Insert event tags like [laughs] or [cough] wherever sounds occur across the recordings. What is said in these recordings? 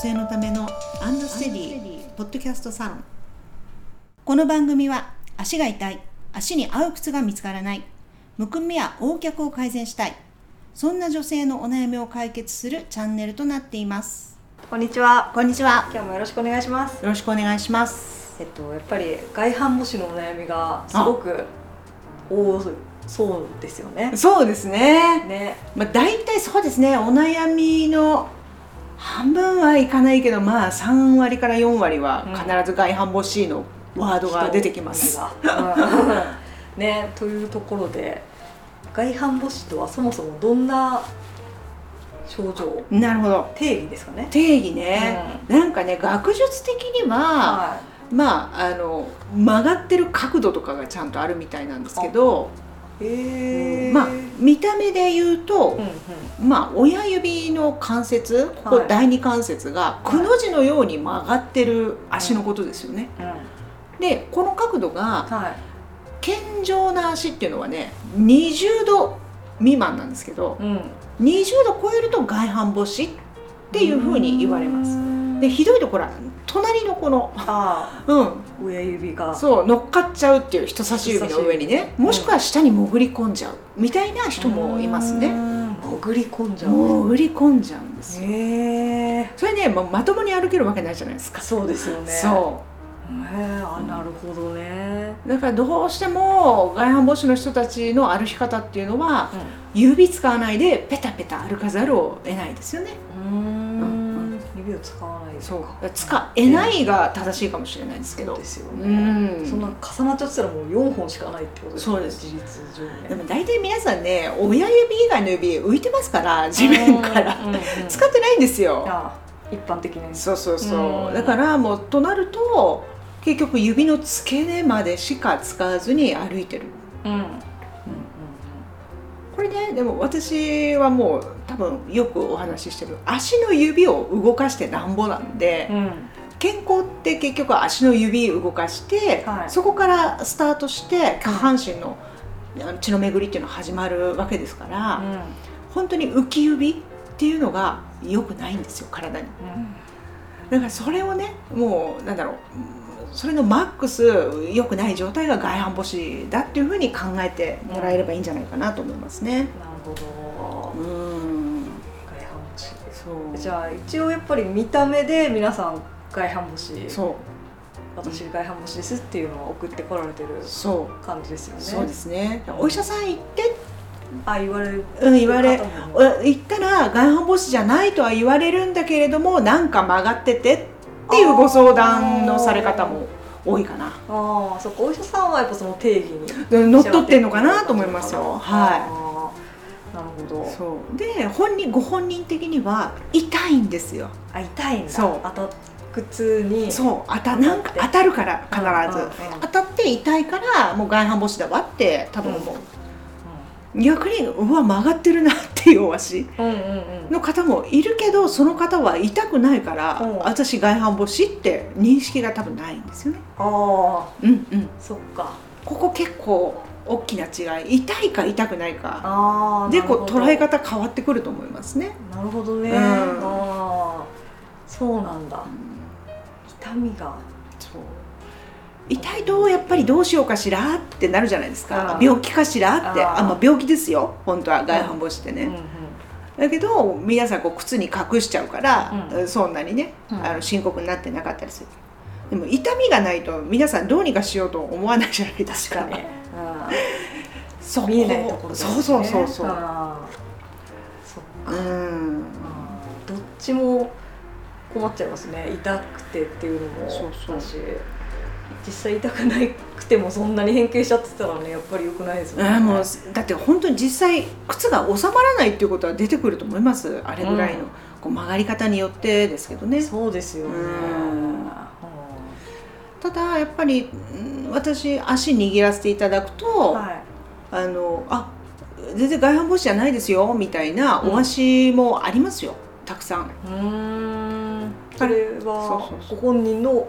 性のためのアンドステディポッドキャストサロンこの番組は足が痛い足に合う靴が見つからないむくみや横脚を改善したいそんな女性のお悩みを解決するチャンネルとなっていますこんにちは。こんにちは今日もよろしくお願いします。よろしくお願いしますえっとやっぱり外反母趾のお悩みがすごく多そうですよね。そうですねね。まあ大体そうですねお悩みの半分はいかないけどまあ3割から4割は必ず外反母趾のワードが出てきます。[laughs] うん。ねというところで外反母趾とはそもそもどんな症状？なるほど。定義ですかね。定義ね、なんかね学術的には、はまああの曲がってる角度とかがちゃんとあるみたいなんですけど。まあ見た目で言うとうん、うん。まあ親指の関節ここはい第二関節がいくの字のように曲がってる足のことですよね。うん。でこの角度がはい。健常な足っていうのはね20度未満なんですけどうん。20度超えると外反母趾っていうふうに言われます。すでひどいところは隣のこの、あうん、あ親指が。そう乗っかっちゃうっていう人差し指の上にねもしくは下に潜り込んじゃうみたいな人もいますねうん。潜り込んじゃう。潜り込んじゃうんですよ。それねもうまともに歩けるわけないじゃないですかそうですよね。そへえ、あ、なるほどね。うだからどうしても外反母趾の人たちの歩き方っていうのは指使わないでペタペタ歩かざるを得ないですよねうん。うん。指を使わないそうか。使えないが正しいかもしれないですけどそうですようね。んそんな重なっちゃってたらもう四本しかないってことですそうです事実上ね。でも大体皆さんね親指以外の指浮いてますから地面からうん使ってないんですよあ一般的に。そうそうそううんだからもうとなると結局指の付け根までしか使わずに歩いてるうん。うん。これねでも私はもう多分よくお話ししてる足の指を動かしてなんぼなんで、うん。うん。健康って結局足の指動かして、はいそこからスタートして下半身の血の巡りっていうのが始まるわけですから、本当に浮き指っていうのが良くないんですよ体にだからそれをねもうなんだろううんそれのマックス良くない状態が外反母趾だっていうふうに考えてもらえればいいんじゃないかなと思いますねなるほど。うん。そう。じゃあ一応やっぱり見た目で皆さん外反母趾。そう。私外反母趾ですっていうのを送ってこられてるそう。感じですよね。そうですね。お医者さん行って？あ言われるうん言われ方もお言ったら外反母趾じゃないとは言われるんだけれどもなんか曲がっててっていうご相談のされ方も多いかな。ああそっか。お医者さんはやっぱその定義に。うん乗っ取ってんのかなと思いますよ。ははいなるほど。いそう。で本人ご本人的には痛いんですよ。あ痛いんだ。そう。当た靴に。そう。当たなんか当たるから必ず。うんうんうん。当たって痛いからもう外反母趾だわって多分思う、逆にうわ曲がってるなっていうお足うんうんうん。の方もいるけどその方は痛くないから、うん。私外反母趾って認識が多分ないんですよね。ああうんうん。そっか。ここ結構大きな違い。痛いか痛くないか。でこう捉え方方変わってくると思いますね、なるほどね、うん。ああそうなんだ。痛みが。そう。痛いとやっぱりどうしようかしらってなるじゃないですか。病気かしらって。あまあ、病気ですよ。本当は外反母趾ってね、うんうん。だけど皆さんこう靴に隠しちゃうから、うん。そんなにね、うん。あの深刻になってなかったりする。でも痛みがないと皆さんどうにかしようと思わないじゃないですか。確かに、そう。見えないところですね。そうそうそうそう。っか、うん。どっちも困っちゃいますね。痛くてっていうのも。そうそう。だし。実際痛くなくてもそんなに変形しちゃってたらねやっぱり良くないですよね。もうだって本当に実際靴が収まらないっていうことは出てくると思います？あれぐらいの、うん。こう曲がり方によってですけどね。そうですよね。うんただやっぱりうん私足握らせていただくと、はい。あのあ全然外反母趾じゃないですよみたいなお足もありますよ、たくさん。うーん。それはご本人の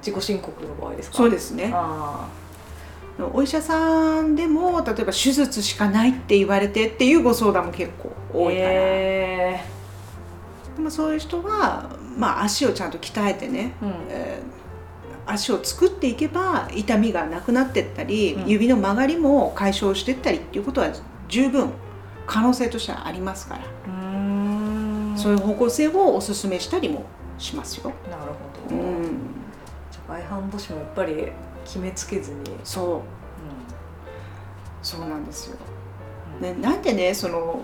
自己申告の場合ですか？そうですね。あお医者さんでも例えば手術しかないって言われてっていうご相談も結構ー多いから、へでもそういう人は、まあ、足をちゃんと鍛えてね、うん。えー足を作っていけば痛みがなくなってったり、うん。指の曲がりも解消してったりっていうことは十分可能性としてはありますから、そういう方向性をお勧めしたりもしますよ。なるうほど、ん、じゃあ外反母趾もやっぱり決めつけずに、そう。そうなんですよ。ね、なんでねその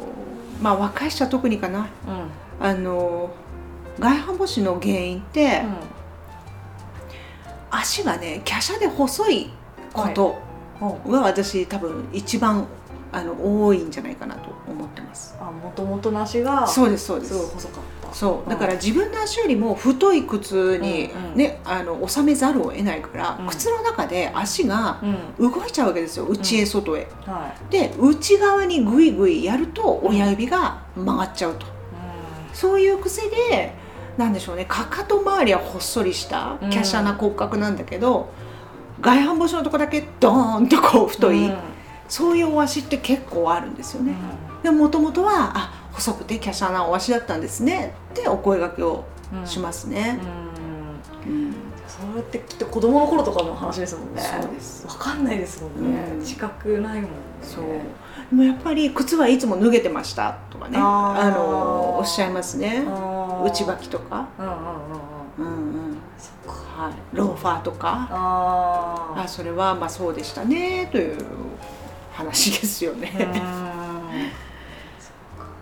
まあ若い人は特にかな。うん。うんあの外反母趾の原因って、足がね華奢で細いことうんが私多分一番あの多いんじゃないかなと思ってます。あもともとの足がすそうですそうです。ごい細かった。そう。だから自分の足よりも太い靴にうんうん。ね、あの収めざるを得ないから、うん。靴の中で足がうん。動いちゃうわけですよ。内へ外へ。はで内側にグイグイやると親指が曲がっちゃうと。いそういう癖でなんでしょうね。かかと周りはほっそりしたうん。華奢な骨格なんだけど、外反母趾のとこだけドーンとこう太い、うん。そういうお足って結構あるんですよね。でもともとはあ細くて華奢なお足だったんですねってお声掛けをうんしますね。うん。うん。それってきっと子供の頃とかの話ですもんね。そうです。わかんないですもんね、うん。自覚ないもんね。そう。でもやっぱり靴はいつも脱げてましたとかね。あのおっしゃいますね内履きとか、うんうんうんうん。うんうん。そっかはい、ローファーとか？ああそれはまあそうでしたねという話ですよね。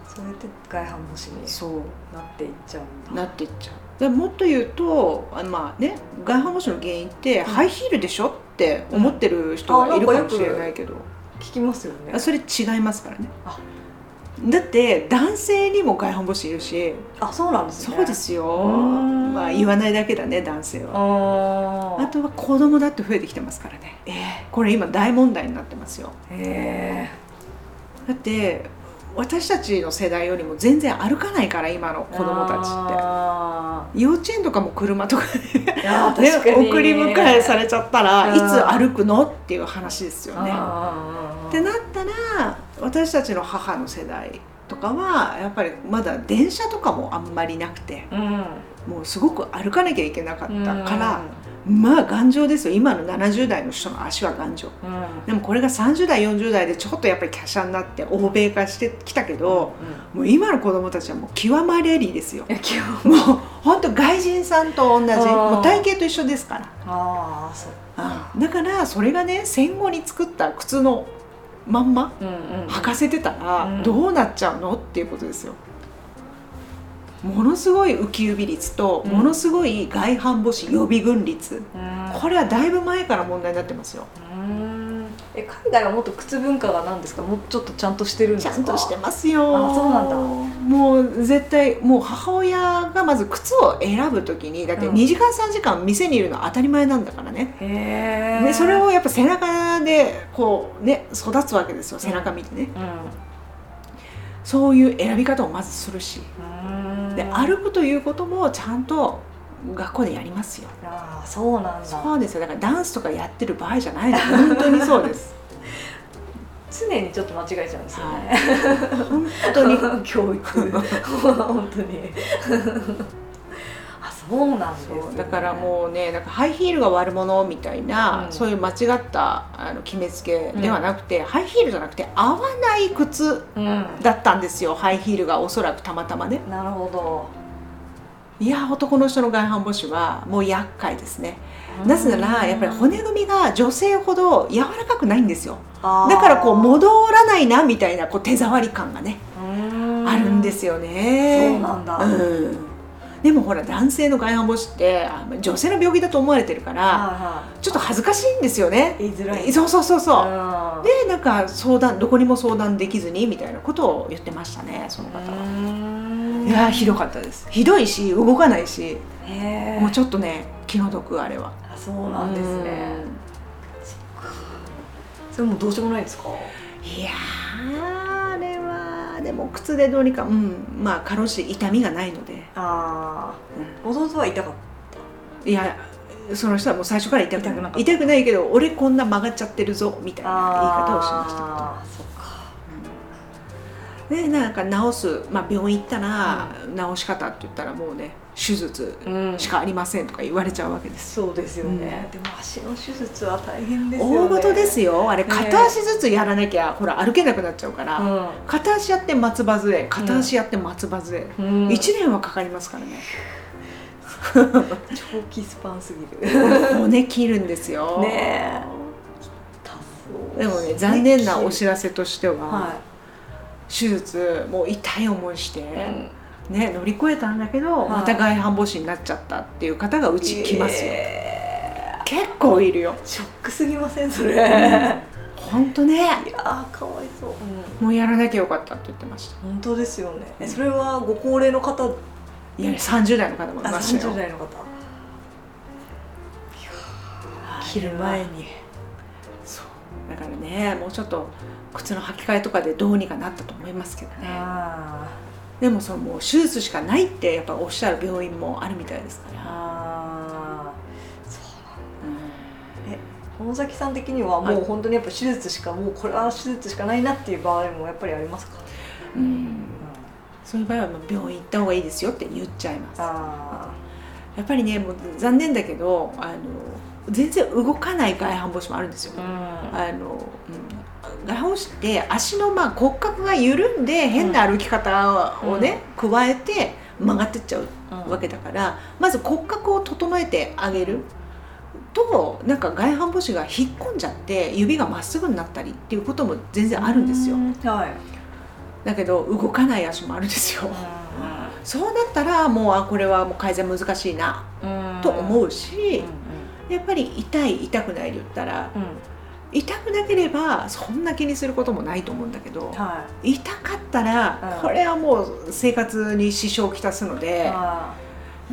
それで外反母趾にそう。なっていっちゃうんだ。なっていっちゃう。でもっと言うとあのまあね外反母趾の原因ってハイヒールでしょって思ってる人がいるかもしれないけど、聞きますよね。あそれ違いますからね。あだって男性にも外反母趾いるし。あそうなんですね。そうですよ。んまあ言わないだけだね男性は。ああとは子供だって増えてきてますからね。えこれ今大問題になってますよ。ー、え。だって私たちの世代よりも全然歩かないから今のー、子供たちって。あ幼稚園とかも車とかーいやー [laughs] ね送り迎えされちゃったらうん。いつ歩くの？っていう話ですよね。ってな私たちの母の世代とかはやっぱりまだ電車とかもあんまりなくてうん。もうすごく歩かなきゃいけなかったから、まあ頑丈ですよ。今の70代の人の足は頑丈。うん、うんでもこれが30代40代でちょっとやっぱり華奢になって欧米化してきたけどもう今の子供たちはもう極まれりですよ。[laughs] もう本当外人さんと同じ。もう体型と一緒ですから。ああそうだからそれがね戦後に作った靴のまんまうんうん履かせてたらうん。どうなっちゃうの？っていうことですよ。ものすごい浮き指率とうん。ものすごい外反母趾予備軍率、うん。これはだいぶ前から問題になってますよ。うんえ海外はもっと靴文化が何ですか？もうちょっとちゃんとしてるんですか？ちゃんとしてますよ。あそうなんだもう絶対もう母親がまず靴を選ぶときにだってうん2時間3時間店にいるのは当たり前なんだからね。へえでそれをやっぱ背中でこうね育つわけですよ背中見てね。そういう選び方をまずするし。うんで歩くということもちゃんと学校でやりますよ。ああそうなんだ。そうですよ。だからダンスとかやってる場合じゃないの。本当にそうです。[laughs] 常にちょっと間違えちゃうんですよね、本当に。[laughs] 教育。本当に。[laughs] あそうなんです、ね、だからもうねなんかハイヒールが悪者みたいな、うん。そういう間違ったあの決めつけではなくて、ハイヒールじゃなくて合わない靴う、うん、だったんですよ。ハイヒールがおそらくたまたまね。なるほどいや男の人の外反母趾はもう厄介ですね。なぜならやっぱり骨組みが女性ほど柔らかくないんですよ。だからこう戻らないなみたいなこう手触り感がねあるんですすよね。そうなんだ。うん。でもほら男性の外反母趾ってあ女性の病気だと思われてるからはちょっと恥ずかしいんですよね。言いづらい。そうそうそうそう。うん。でなんか相談どこにも相談できずにみたいなことを言ってましたねその方は。うんいやーひどかったです。ひどいし動かないし。もうちょっとね気の毒あれは。あそうなんですね。それもうどうしようもないですか？いやーあれはでも靴でどうにかうん。まあかろうじて痛みがないので、ああ弟は痛かっいやその人はもう最初から痛く痛くな痛くないけど俺こんな曲がっちゃってるぞみたいたな言い方をしましたけどあーそっかね、なんか治す、まあ、病院行ったら、治し方って言ったらもうね手術しかありませんとか言われちゃうわけです、そうですよね、でも足の手術は大変ですよね。大事ですよ。あれ片足ずつやらなきゃ、ほら歩けなくなっちゃうから、うん。片足やって松葉杖片足やって松葉杖、うん。1年はかかりますからね。[laughs] 長期スパンすぎる。骨切るんですよ。ねでもね残念なお知らせとしては、は手術もう痛い思いして、い、ね、乗り越えたんだけど、はい。また外反母趾になっちゃったっていう方がうち来ますよ、え結構いるよ。ーショックすぎませんそれ、いや本当ね。ーかわいそう、もうやらなきゃよかったって言ってました。本当ですよね。えそれはご高齢の方。いや30代の方もいあましたよ30代の方。切る前にからねもうちょっと靴の履き替えとかでどうにかなったと思いますけどね。あでもそのもう手術しかないってやっぱおっしゃる病院もあるみたいですかーら、あー。そううん。え小野崎さん的にはもう本当にやっぱ手術しかもうこれは手術しかないなっていう場合もやっぱりありますか、うん。そういう場合はもう病院行った方がいいですよって言っちゃいます。あやっぱりねもう残念だけどあの全然動かない外反母趾もあるんですよ、ああの、うん、外反母趾って足のまあ骨格が緩んで変な歩き方をね、加えて曲がってっちゃううん。わけだから、まず骨格を整えてあげる。となんか外反母趾が引っ込んじゃって指がまっすぐになったりっていうことも全然あるんですよ。はい、だけど動かない足もあるんですよ。そうなったらもうあこれはもう改善難しいなと思うし、やっぱり痛い痛くないで言ったらうんうん痛くなければそんな気にすることもないと思うんだけどは痛かったらうん。これはもう生活に支障をきたすのいであ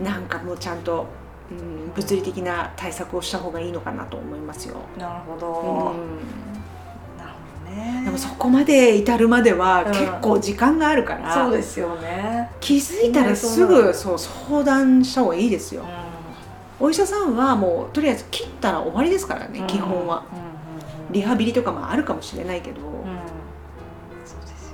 なんかもうちゃんと、うん、物理的な対策をした方がいいのかなと思いますよ。ーなるほど、うん。なるほどね。でもそこまで至るまではうん。結構時間があるから、そうですよね、気づいたらすぐそう相談した方がいいですよ。お医者さんはもうとりあえず切ったら終わりですからね、基本は。うんうんうん。リハビリとかもあるかもしれないけど、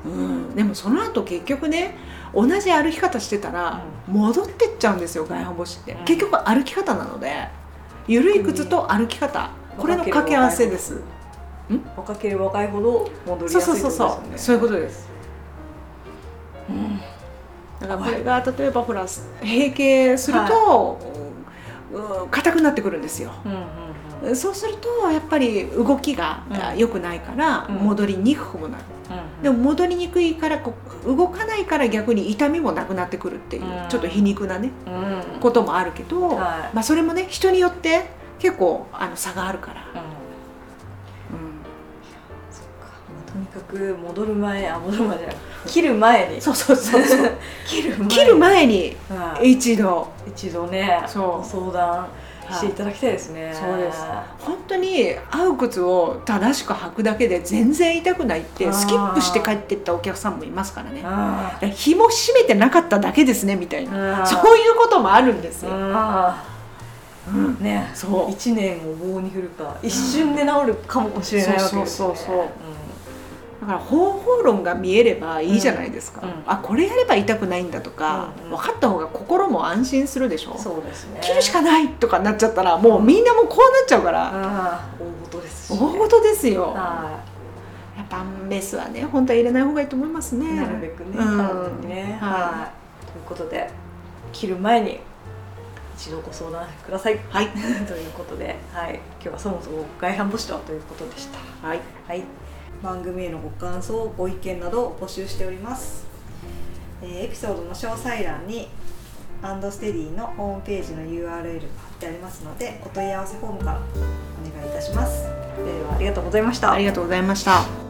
うん。でもその後結局ね同じ歩き方してたら戻ってっちゃうんですよ外反母趾って、うん。結局歩き方なので緩い靴と歩き方。これの掛け合わせです。若ければ若いほど戻りそうやすいそうそうそう、そう。いうことです、だからこれが例えばほら閉経すると、うん硬くなってくるんですよ。そうするとやっぱり動きがうん良くないからうん。戻りにくくもなる、うんでも戻りにくいからこう動かないから逆に痛みもなくなってくるっていう、うん。ちょっと皮肉なねうん。こともあるけど、はい。まあ、それもね人によって結構あの差があるから、うんとにかく戻る前あ戻る前じゃない。切る前に。そうそうそうそう。[laughs] 切る前。に切る前にはい。一度。一度ねそう。ご相談していただきたいですね、そうです。本当に合う靴を正しく履くだけで全然痛くないってスキップして帰ってったお客さんもいますからね。ら紐締めてなかっただけですねみたいな。あそういうこともあるんですよ、あうん。ね。そう。一年を棒に振るか一瞬で治るかもしれないわけですね。そうそうそうそうだから方法論が見えればいいじゃないですか、うんうん。あこれやれば痛くないんだとか、うんうん。分かった方が心も安心するでしょ。うんそうですね。切るしかないとかなっちゃったらもうみんなもうこうなっちゃうから、ああ大事ですし大事ですよ。はやっぱメスはね本当は入れない方がいいと思いますね。いなるべくね、うん。体にね。ははい。ということで切る前に一度ご相談ください。はい。[laughs] ということで、はい、今日はそもそも外反母趾とはということでした。はい。はい、番組へのご感想、ご意見などを募集しております。えーエピソードの詳細欄にアンドステディのホームページの URL が貼ってありますので、お問い合わせフォームからお願いいたします。ではありがとうございました。ありがとうございました